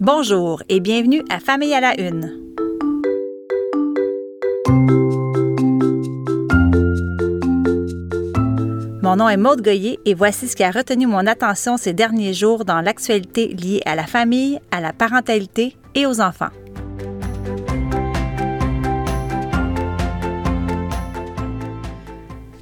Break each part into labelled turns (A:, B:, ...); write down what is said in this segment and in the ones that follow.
A: Bonjour et bienvenue à Famille à la Une. Mon nom est Maude Goyer et voici ce qui a retenu mon attention ces derniers jours dans l'actualité liée à la famille, à la parentalité et aux enfants.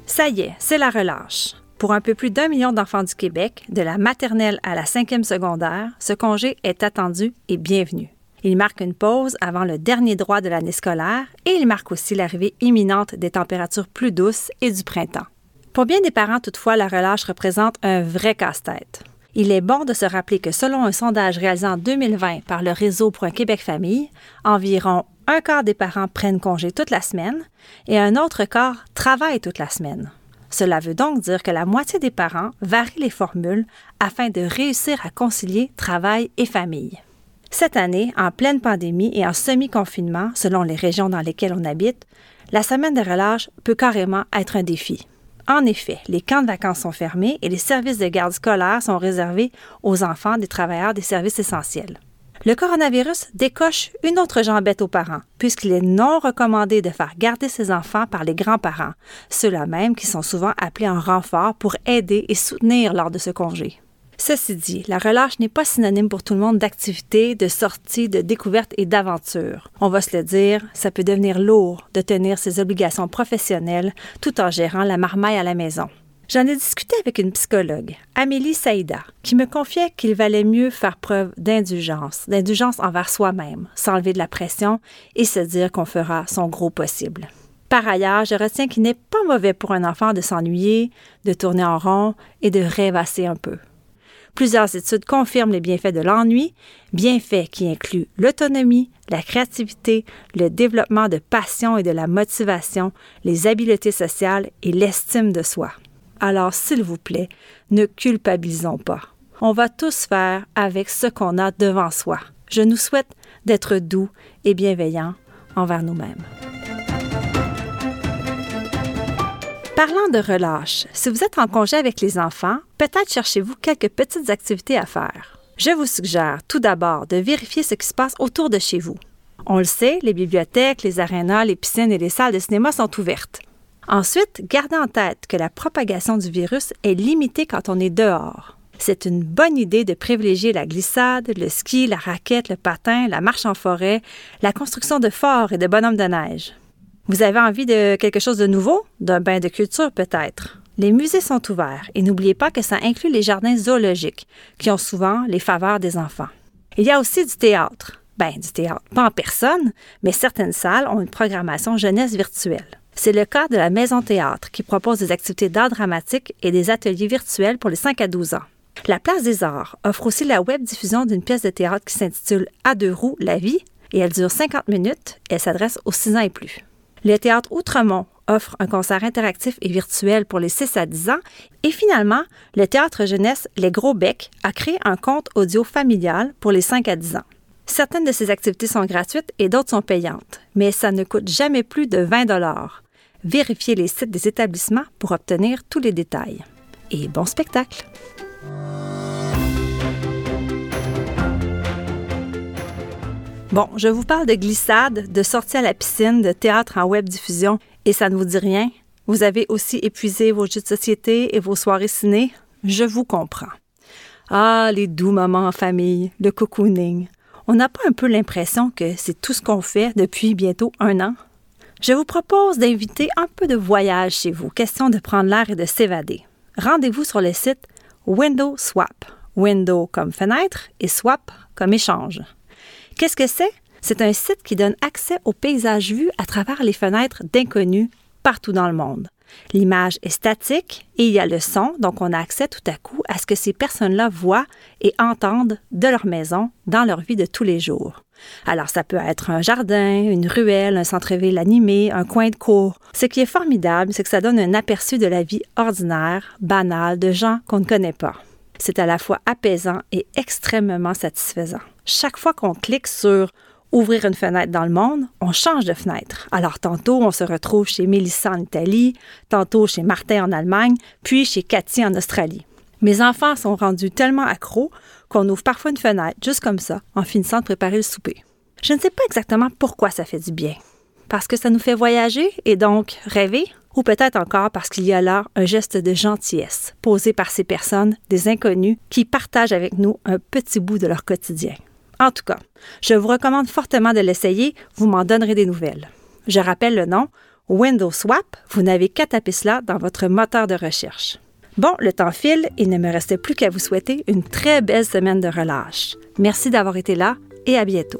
A: Ça y est, c'est la relâche. Pour un peu plus d'un million d'enfants du Québec, de la maternelle à la cinquième secondaire, ce congé est attendu et bienvenu. Il marque une pause avant le dernier droit de l'année scolaire et il marque aussi l'arrivée imminente des températures plus douces et du printemps. Pour bien des parents, toutefois, la relâche représente un vrai casse-tête. Il est bon de se rappeler que selon un sondage réalisé en 2020 par le Réseau pour un Québec famille, environ un quart des parents prennent congé toute la semaine et un autre quart travaille toute la semaine. Cela veut donc dire que la moitié des parents varient les formules afin de réussir à concilier travail et famille. Cette année, en pleine pandémie et en semi-confinement, selon les régions dans lesquelles on habite, la semaine de relâche peut carrément être un défi. En effet, les camps de vacances sont fermés et les services de garde scolaire sont réservés aux enfants des travailleurs des services essentiels. Le coronavirus décoche une autre jambette aux parents, puisqu'il est non recommandé de faire garder ses enfants par les grands-parents, ceux-là même qui sont souvent appelés en renfort pour aider et soutenir lors de ce congé. Ceci dit, la relâche n'est pas synonyme pour tout le monde d'activité, de sortie, de découverte et d'aventure. On va se le dire, ça peut devenir lourd de tenir ses obligations professionnelles tout en gérant la marmaille à la maison. J'en ai discuté avec une psychologue, Amélie Saïda, qui me confiait qu'il valait mieux faire preuve d'indulgence, d'indulgence envers soi-même, s'enlever de la pression et se dire qu'on fera son gros possible. Par ailleurs, je retiens qu'il n'est pas mauvais pour un enfant de s'ennuyer, de tourner en rond et de rêvasser un peu. Plusieurs études confirment les bienfaits de l'ennui, bienfaits qui incluent l'autonomie, la créativité, le développement de passion et de la motivation, les habiletés sociales et l'estime de soi. Alors, s'il vous plaît, ne culpabilisons pas. On va tous faire avec ce qu'on a devant soi. Je nous souhaite d'être doux et bienveillants envers nous-mêmes. Parlant de relâche, si vous êtes en congé avec les enfants, peut-être cherchez-vous quelques petites activités à faire. Je vous suggère tout d'abord de vérifier ce qui se passe autour de chez vous. On le sait, les bibliothèques, les arénas, les piscines et les salles de cinéma sont ouvertes. Ensuite, gardez en tête que la propagation du virus est limitée quand on est dehors. C'est une bonne idée de privilégier la glissade, le ski, la raquette, le patin, la marche en forêt, la construction de forts et de bonhommes de neige. Vous avez envie de quelque chose de nouveau? D'un bain de culture peut-être? Les musées sont ouverts et n'oubliez pas que ça inclut les jardins zoologiques, qui ont souvent les faveurs des enfants. Il y a aussi du théâtre. Ben, du théâtre, pas en personne, mais certaines salles ont une programmation jeunesse virtuelle. C'est le cas de la Maison Théâtre qui propose des activités d'art dramatique et des ateliers virtuels pour les 5 à 12 ans. La Place des Arts offre aussi la web diffusion d'une pièce de théâtre qui s'intitule À deux roues, la vie, et elle dure 50 minutes elle s'adresse aux 6 ans et plus. Le théâtre Outremont offre un concert interactif et virtuel pour les 6 à 10 ans. Et finalement, le théâtre jeunesse Les Gros Becs a créé un compte audio familial pour les 5 à 10 ans. Certaines de ces activités sont gratuites et d'autres sont payantes, mais ça ne coûte jamais plus de 20 Vérifiez les sites des établissements pour obtenir tous les détails. Et bon spectacle! Bon, je vous parle de glissade, de sortie à la piscine, de théâtre en web diffusion, et ça ne vous dit rien? Vous avez aussi épuisé vos jeux de société et vos soirées ciné? Je vous comprends. Ah, les doux moments en famille, le cocooning. On n'a pas un peu l'impression que c'est tout ce qu'on fait depuis bientôt un an? Je vous propose d'inviter un peu de voyage chez vous, question de prendre l'air et de s'évader. Rendez-vous sur le site Window Swap. Window comme fenêtre et swap comme échange. Qu'est-ce que c'est? C'est un site qui donne accès aux paysages vus à travers les fenêtres d'inconnus partout dans le monde. L'image est statique et il y a le son, donc on a accès tout à coup à ce que ces personnes-là voient et entendent de leur maison dans leur vie de tous les jours. Alors, ça peut être un jardin, une ruelle, un centre-ville animé, un coin de cour. Ce qui est formidable, c'est que ça donne un aperçu de la vie ordinaire, banale, de gens qu'on ne connaît pas. C'est à la fois apaisant et extrêmement satisfaisant. Chaque fois qu'on clique sur ouvrir une fenêtre dans le monde, on change de fenêtre. Alors tantôt, on se retrouve chez Mélissa en Italie, tantôt chez Martin en Allemagne, puis chez Cathy en Australie. Mes enfants sont rendus tellement accros qu'on ouvre parfois une fenêtre, juste comme ça, en finissant de préparer le souper. Je ne sais pas exactement pourquoi ça fait du bien. Parce que ça nous fait voyager et donc rêver, ou peut-être encore parce qu'il y a là un geste de gentillesse posé par ces personnes, des inconnus, qui partagent avec nous un petit bout de leur quotidien. En tout cas, je vous recommande fortement de l'essayer, vous m'en donnerez des nouvelles. Je rappelle le nom, Windows Swap, vous n'avez qu'à taper cela dans votre moteur de recherche. Bon, le temps file, il ne me reste plus qu'à vous souhaiter une très belle semaine de relâche. Merci d'avoir été là et à bientôt.